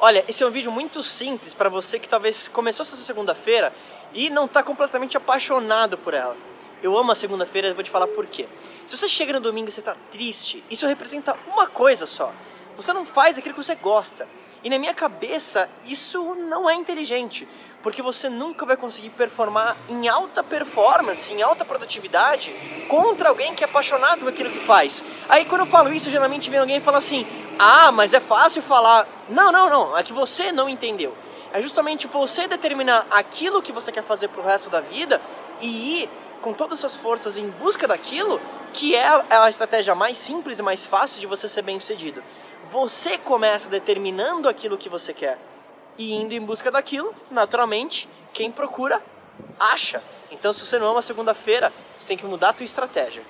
Olha, esse é um vídeo muito simples para você que talvez começou essa segunda-feira e não está completamente apaixonado por ela. Eu amo a segunda-feira e vou te falar por quê. Se você chega no domingo e você está triste, isso representa uma coisa só. Você não faz aquilo que você gosta. E na minha cabeça, isso não é inteligente, porque você nunca vai conseguir performar em alta performance, em alta produtividade, contra alguém que é apaixonado por aquilo que faz. Aí quando eu falo isso, geralmente vem alguém e fala assim: ah, mas é fácil falar. Não, não, não, é que você não entendeu. É justamente você determinar aquilo que você quer fazer pro resto da vida e ir com todas as suas forças em busca daquilo que é a estratégia mais simples e mais fácil de você ser bem sucedido. Você começa determinando aquilo que você quer e indo em busca daquilo, naturalmente, quem procura, acha. Então, se você não ama segunda-feira, você tem que mudar a tua estratégia.